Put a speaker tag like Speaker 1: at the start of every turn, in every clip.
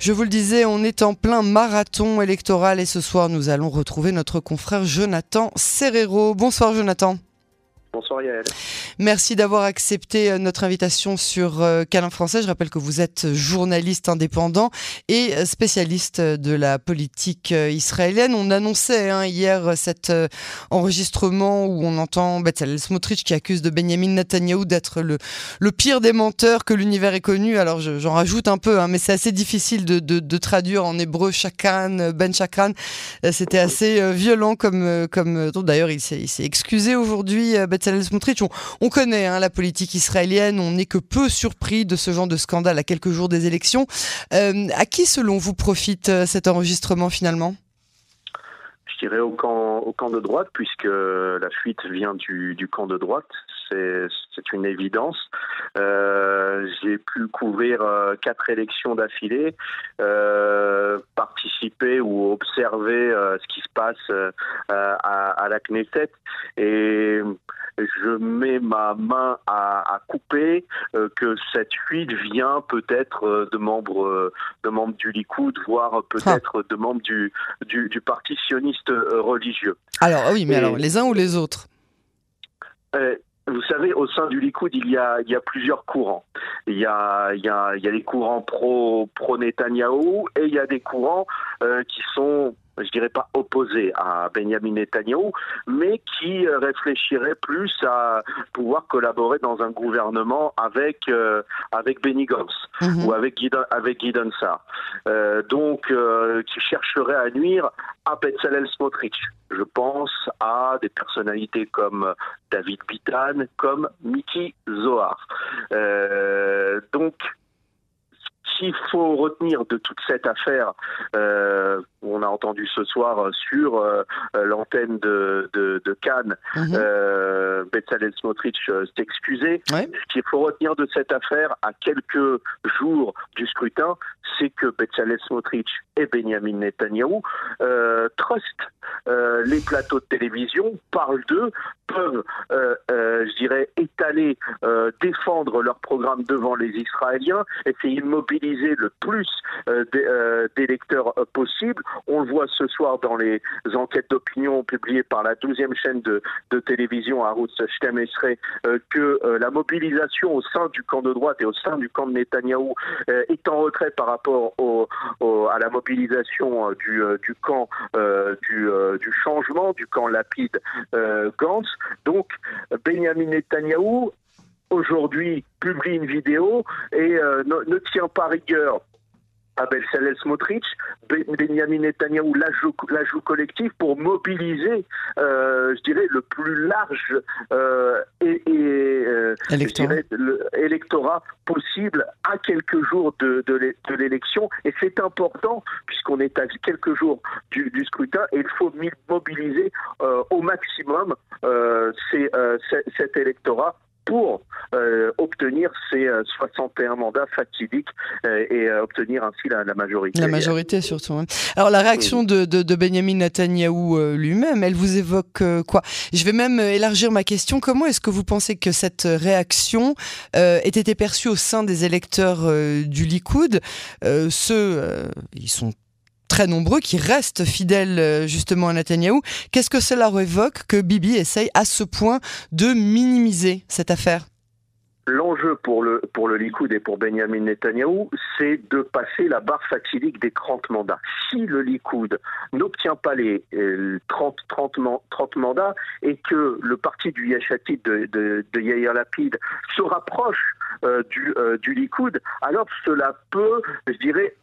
Speaker 1: Je vous le disais, on est en plein marathon électoral et ce soir nous allons retrouver notre confrère Jonathan Serrero. Bonsoir Jonathan.
Speaker 2: Bonsoir Yael.
Speaker 1: Merci d'avoir accepté euh, notre invitation sur euh, Câlin Français. Je rappelle que vous êtes journaliste indépendant et euh, spécialiste de la politique israélienne. On annonçait hein, hier cet enregistrement où on entend Bezalel Smotrich qui accuse de Benjamin Netanyahu d'être le, le pire des menteurs que l'univers ait connu. Alors j'en rajoute un peu, hein, mais c'est assez difficile de, de, traduire en hébreu Ben Shakran. C'était assez violent comme... comme D'ailleurs, il s'est excusé aujourd'hui. On, on connaît hein, la politique israélienne, on n'est que peu surpris de ce genre de scandale à quelques jours des élections. Euh, à qui, selon vous, profite euh, cet enregistrement finalement?
Speaker 2: Je dirais au camp, de droite, puisque la fuite vient du, camp de droite. C'est une évidence. Euh, J'ai pu couvrir quatre élections d'affilée, participer ou observer ce qui se passe à, à, la Knesset. Et je mets ma main à, à couper euh, que cette fuite vient peut-être euh, de membres euh, de membres du Likoud, voire peut-être de membres du, du, du, parti sioniste religieux.
Speaker 1: Alors oui, mais alors les uns ou les autres
Speaker 2: vous savez, au sein du Likoud, il y a, il y a plusieurs courants. Il y a, il y a, il y a des courants pro, pro Netanyahou et il y a des courants euh, qui sont je dirais pas opposé à Benjamin Netanyahu, mais qui euh, réfléchirait plus à pouvoir collaborer dans un gouvernement avec euh, avec Benny Gantz mhm. ou avec Guy, avec Guy euh, donc euh, qui chercherait à nuire à Bezalel Smotrich. Je pense à des personnalités comme David Bitan, comme Mickey Zohar. Donc qu'il faut retenir de toute cette affaire, euh, on a entendu ce soir sur euh, l'antenne de, de, de, Cannes, mm euh, Smotrich euh, s'est excusé. Ce qu'il faut retenir de cette affaire, à quelques jours du scrutin, c'est que Bezalel Smotrich et Benjamin Netanyahu euh, trustent euh, les plateaux de télévision, parlent d'eux, peuvent, euh, je dirais, étaler, défendre leur programme devant les Israéliens, essayer de mobiliser le plus d'électeurs possible. On le voit ce soir dans les enquêtes d'opinion publiées par la 12e chaîne de, de télévision à Route euh, que la mobilisation au sein du camp de droite et au sein du camp de Netanyahou est en retrait par rapport à la mobilisation du, camp du changement du camp Lapide euh, Gantz. Donc Benjamin Netanyahou aujourd'hui publie une vidéo et euh, ne, tient pas rigueur Abel Salel Smotrich, Benjamin Netanyahu l'ajout collectif pour mobiliser, euh, je dirais, le plus large euh, et, et euh, électorat possible à quelques jours de, de l'élection. Et c'est important, puisqu'on est à quelques jours du, du, scrutin, et il faut mobiliser au maximum ces, cet électorat pour euh, obtenir ces 61 euh, mandats fatidiques euh, et obtenir ainsi la, majorité.
Speaker 1: La majorité surtout. Hein. Alors la réaction de, de, Benjamin Netanyahou lui-même, elle vous évoque quoi? Je vais même élargir ma question. Comment est-ce que vous pensez que cette réaction ait été perçue au sein des électeurs du Likoud? Ceux, ils sont très nombreux qui restent fidèles euh, justement à Netanyahou. Qu'est-ce que cela évoque que Bibi essaye à ce point de minimiser cette affaire?
Speaker 2: L'enjeu pour le, pour le Likoud et pour Benjamin Netanyahou, c'est de passer la barre fatidique des 30 mandats. Si le Likoud n'obtient pas les 30, 30, 30, mandats et que le parti du Yashatid de, de, Yair Lapid se rapproche euh, du, euh, du Likoud, alors cela peut, je dirais,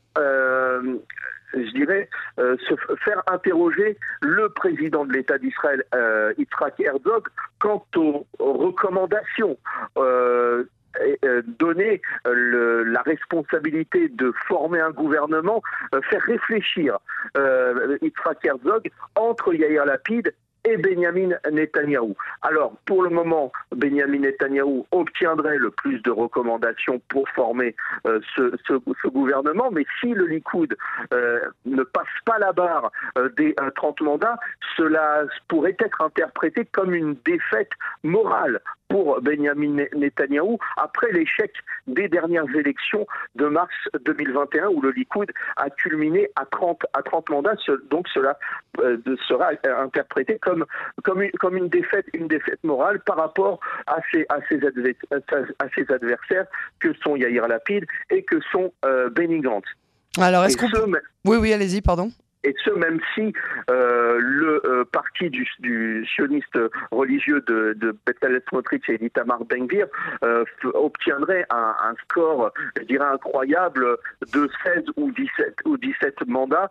Speaker 2: je dirais, euh, se faire interroger le président de l'État d'Israël, euh, Yitzhak Herzog, quant aux, recommandations. Euh, euh donner la responsabilité de former un gouvernement, faire réfléchir euh, Yitzhak Herzog entre Yair Lapid et Benjamin Netanyahou. Alors, pour le moment, Benjamin Netanyahou obtiendrait le plus de recommandations pour former euh, ce, gouvernement, mais si le Likoud euh, ne passe pas la barre euh, des 30 mandats, cela pourrait être interprété comme une défaite morale pour Benjamin Netanyahou après l'échec des dernières élections de mars 2021 où le Likoud a culminé à 30, à 30 mandats. Donc cela euh, sera interprété comme, comme, une, comme une, défaite, une défaite morale par rapport à ses, à ses, à ses adversaires que sont Yair Lapid et que sont euh, Benny Gantz.
Speaker 1: Alors, est-ce qu'on Oui, oui, allez-y, pardon
Speaker 2: et ce même si euh, le euh, parti du, sioniste religieux de, de Bezalel Smotrich et d'Itamar Ben-Gvir euh, obtiendrait un, score, je dirais incroyable, de 16 ou 17 ou 17 mandats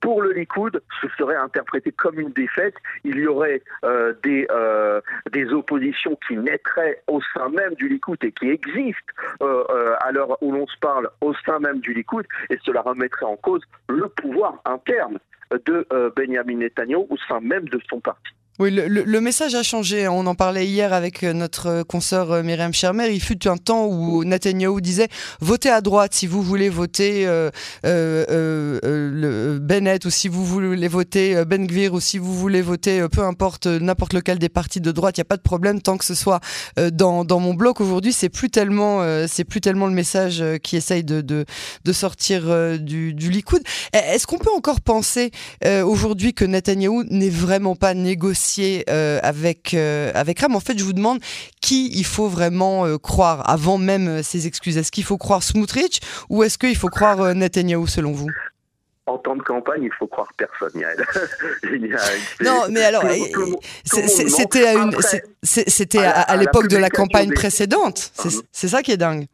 Speaker 2: pour le Likoud, ce serait interprété comme une défaite. Il y aurait euh, des, euh, des oppositions qui naîtraient au sein même du Likoud et qui existent euh, à l'heure où l'on se parle au sein même du Likoud, et cela remettrait en cause le pouvoir interne de Benjamin Netanyahu au sein même de son parti.
Speaker 1: Oui, le, message a changé. On en parlait hier avec euh, notre euh, consoeur euh, Myriam Schermer. Il fut un temps où Netanyahu disait votez à droite si vous voulez voter Bennett ou si vous voulez voter Ben Gvir ou si vous voulez voter peu importe n'importe lequel des partis de droite. Il n'y a pas de problème tant que ce soit dans, mon bloc. Aujourd'hui, c'est plus tellement c'est plus tellement le message qui essaye de, sortir du, du Likoud. Est-ce qu'on peut encore penser aujourd'hui que Netanyahu n'est vraiment pas négocié euh, avec, euh, avec Ram. En fait, je vous demande qui il faut vraiment euh, croire avant même ces excuses. Est-ce qu'il faut croire Smotrich ou est-ce qu'il faut croire Netanyahu selon vous?
Speaker 2: En temps de campagne, il faut croire personne,
Speaker 1: non, mais alors, c'était à, une, c'était à, l'époque de la campagne précédente. Uh-huh. C'est ça qui est dingue.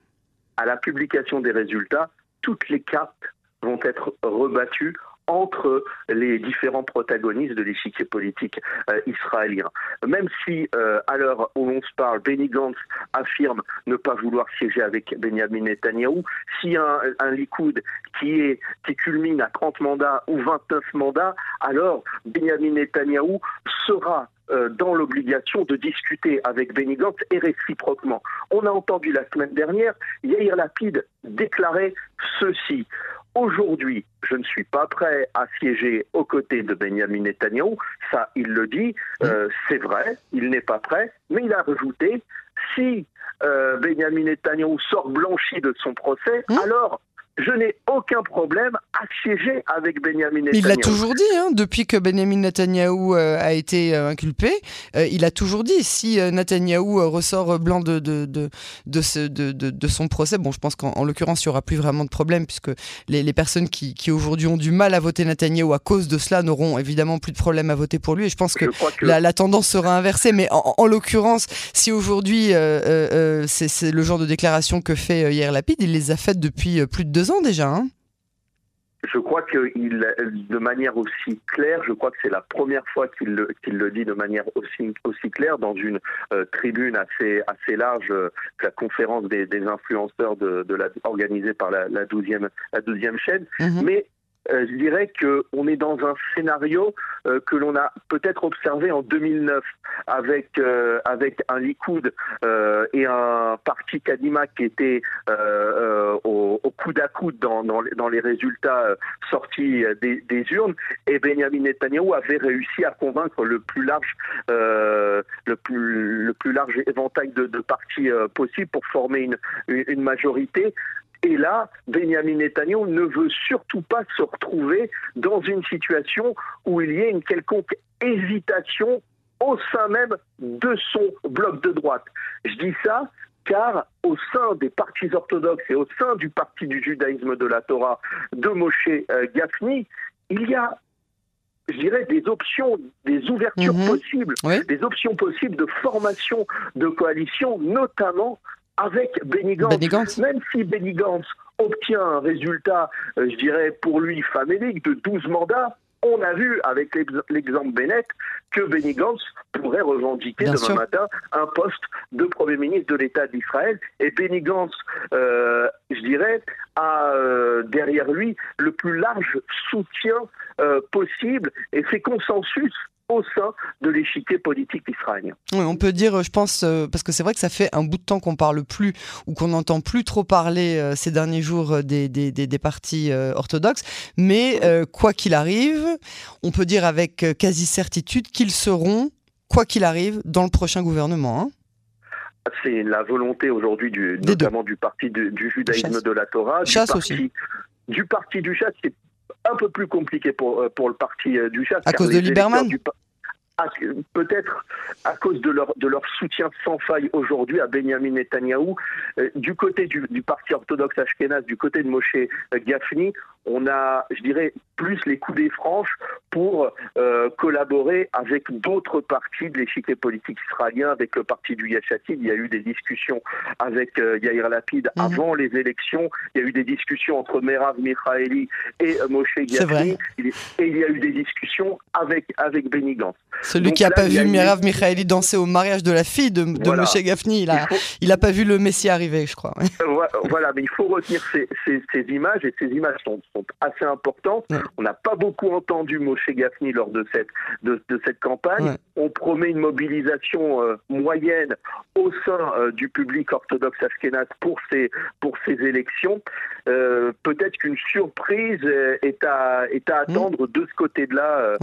Speaker 2: À la publication des résultats, toutes les cartes vont être rebattues entre les différents protagonistes de l'échiquier politique euh, israélien. Même si, euh, à l'heure où l'on se parle, Benny Gantz affirme ne pas vouloir siéger avec Benjamin Netanyahu, si un, un Likoud qui, est, qui culmine à 30 mandats ou 29 mandats, alors Benjamin Netanyahu sera euh, dans l'obligation de discuter avec Benny Gantz et réciproquement. On a entendu la semaine dernière Yair Lapid déclarer ceci. Aujourd'hui, je ne suis pas prêt à siéger aux côtés de Benjamin Netanyahu. Ça, il le dit. Euh, c'est vrai, il n'est pas prêt. Mais il a rajouté si euh, Benjamin Netanyahu sort blanchi de son procès, mmh. alors je n'ai aucun problème à siéger avec Benjamin Netanyahu.
Speaker 1: Il l'a toujours dit, hein, depuis que Benjamin Netanyahu euh, a été euh, inculpé, euh, il a toujours dit, si Netanyahu ressort blanc de, de, de, de, ce, de, de, son procès, bon, je pense qu'en l'occurrence, il n'y aura plus vraiment de problème, puisque les, les personnes qui, qui aujourd'hui ont du mal à voter Netanyahu à cause de cela n'auront évidemment plus de problème à voter pour lui, et je pense que, La, la, tendance sera inversée, mais en, en l'occurrence, si aujourd'hui, c'est le genre de déclaration que fait hier Lapide, il les a faites depuis plus de deux déjà. Hein.
Speaker 2: je crois qu'il, de manière aussi claire, je crois que c'est la première fois qu'il le, le, dit de manière aussi, aussi claire dans une euh, tribune assez, assez large, euh, la conférence des, influenceurs de, la, organisée par la, la 12e, la 12e chaîne. Mm-hmm. Mais euh, je dirais qu'on est dans un scénario euh, que l'on a peut-être observé en 2009 avec, euh, avec un Likoud et un parti Kadima qui était au, coude à coude dans, dans, les résultats sortis des, des, urnes. Et Benjamin Netanyahu avait réussi à convaincre le plus large, le plus, le plus large éventail de, de partis possible pour former une, une majorité et là, Benjamin Netanyahu ne veut surtout pas se retrouver dans une situation où il y ait une quelconque hésitation au sein même de son bloc de droite. Je dis ça car au sein des partis orthodoxes et au sein du parti du judaïsme de la Torah de Moshe euh, Gafni, il y a je dirais, des options, des ouvertures mhm. possibles, des options possibles de formation de coalition, notamment avec Benny Gantz. Même si Benny Gantz obtient un résultat, euh, je dirais, pour lui famélique de 12 mandats, on a vu avec l'exemple Bennett que Benny Gantz pourrait revendiquer demain matin un poste de Premier ministre de l'État d'Israël. Et Benny Gantz, euh, je dirais, a euh, derrière lui le plus large soutien possible et fait consensus au sein de l'échiquier politique israélien.
Speaker 1: Oui, on peut dire, je pense, euh, parce que c'est vrai que ça fait un bout de temps qu'on parle plus ou qu'on n'entend plus trop parler euh, ces derniers jours euh, des, des, des, partis orthodoxes, mais quoi qu'il arrive, on peut dire avec quasi certitude qu'ils seront, quoi qu'il arrive, dans le prochain gouvernement. Hein.
Speaker 2: c'est la volonté aujourd'hui du, notamment du parti du, judaïsme de la Torah,
Speaker 1: du parti, aussi.
Speaker 2: du parti du chasse, un peu plus compliqué pour, pour le parti du chasse.
Speaker 1: À cause de Lieberman
Speaker 2: peut-être à cause de leur, de leur soutien sans faille aujourd'hui à Benjamin Netanyahou, euh, du côté du, du, parti orthodoxe ashkénaze, du côté de Moshe Gafni, on a, je dirais, plus les coups des franches pour euh, collaborer avec d'autres partis de l'échiquier politique israélien, avec le parti du Yachatid. Il y a eu des discussions avec euh, Yair Lapid mhm. avant les élections. Il y a eu des discussions entre Merav Michaeli et Moshe Gafni. Et il y a eu des discussions avec, avec Benny Gantz.
Speaker 1: Celui qui n'a pas vu Merav Michaeli danser au mariage de la fille de, de Moshe Gafni, il n'a pas vu le Messie arriver, je crois.
Speaker 2: voilà, mais il faut retenir ces, ces, ces images, et ces images sont, assez importantes. On n'a pas beaucoup entendu Moshe Gafni lors de cette, de, cette campagne. On promet une mobilisation euh, moyenne au sein euh, du public orthodoxe ashkénaze pour ces, pour ces élections. Euh, peut-être qu'une surprise est à, est à attendre de ce côté-là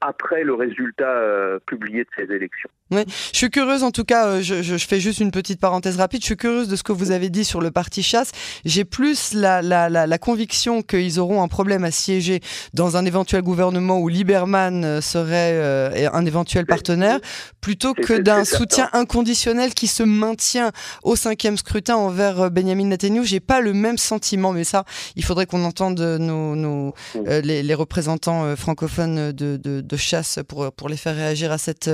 Speaker 2: après le résultat publié de ces élections.
Speaker 1: Oui, je suis curieuse en tout cas, je, je, fais juste une petite parenthèse rapide, je suis curieuse de ce que vous avez dit sur le parti chasse. J'ai plus la, la, la, la conviction qu'ils auront un problème à siéger dans un éventuel gouvernement où Lieberman euh, serait euh, un éventuel partenaire, plutôt que d'un soutien inconditionnel qui se maintient au cinquième scrutin envers euh, Benjamin Netanyahu. J'ai pas le même sentiment, mais ça, il faudrait qu'on entende nos, nos les, les, représentants francophones de, de, de, chasse pour, pour les faire réagir à cette,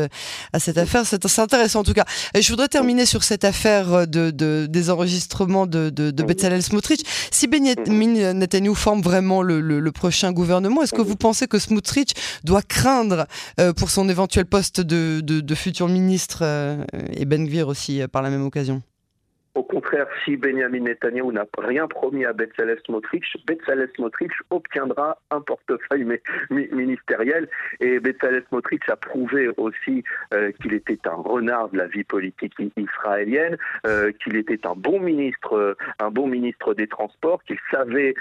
Speaker 1: à cette affaire. C'est intéressant en tout cas. Et je voudrais terminer sur cette affaire de, de des enregistrements de, de, de Bezalel Smotrich. Si Benjamin Netanyahu forme vraiment le, le, prochain gouvernement, est-ce que vous pensez que Smotrich doit craindre euh, pour son éventuel poste de, de, de futur ministre euh, et Ben Gvir aussi euh, par la même occasion?
Speaker 2: Au contraire, si Benjamin Netanyahu n'a rien promis à Bezalel Smotrich, Bezalel Smotrich obtiendra un portefeuille ministériel et Bezalel Smotrich a prouvé aussi euh, qu'il était un renard de la vie politique israélienne, euh, qu'il était un bon ministre, euh, un bon ministre des Transports, qu'il savait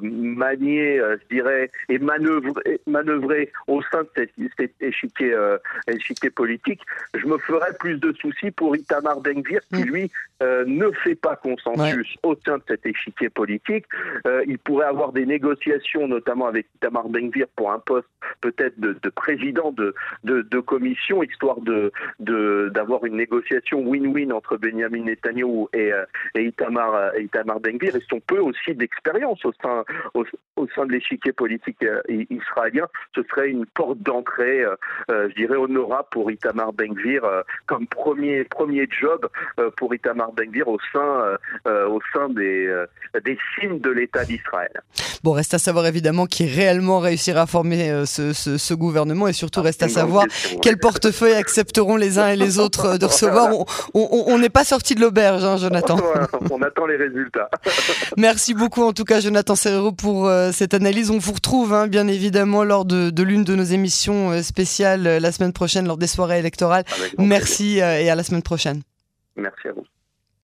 Speaker 2: manier, je dirais, et manœuvrer, manœuvrer au sein de cet, cet échiquier, échiquier, politique. Je me ferais plus de soucis pour Itamar Ben-Gvir qui mm. lui euh, ne fait pas consensus au sein de cet échiquier politique. Euh, il pourrait avoir des négociations, notamment avec Itamar Benvir pour un poste peut-être de, de, président de, de, de, commission, histoire de d'avoir une négociation win-win entre Benjamin Netanyahu et, euh, et Itamar, et Itamar Benvir. Et son peu aussi d'expérience au sein, au, au, sein de l'échiquier politique israélien, ce serait une porte d'entrée, je dirais, honorable pour Itamar Benvir comme premier, premier job pour Itamar Benvir au sein, euh, euh, au sein des, euh, des signes de l'État d'Israël.
Speaker 1: Bon, reste à savoir évidemment qui réellement réussira à former ce, ce, gouvernement et surtout reste à savoir quel portefeuille accepteront les uns et les autres de recevoir. On n'est pas sorti de l'auberge, hein, Jonathan.
Speaker 2: on attend les résultats.
Speaker 1: Merci beaucoup en tout cas, Jonathan Serrero, pour cette analyse. On vous retrouve hein, bien évidemment lors de, de l'une de nos émissions spéciales la semaine prochaine, lors des soirées électorales. Merci et à la semaine prochaine.
Speaker 2: Merci à vous.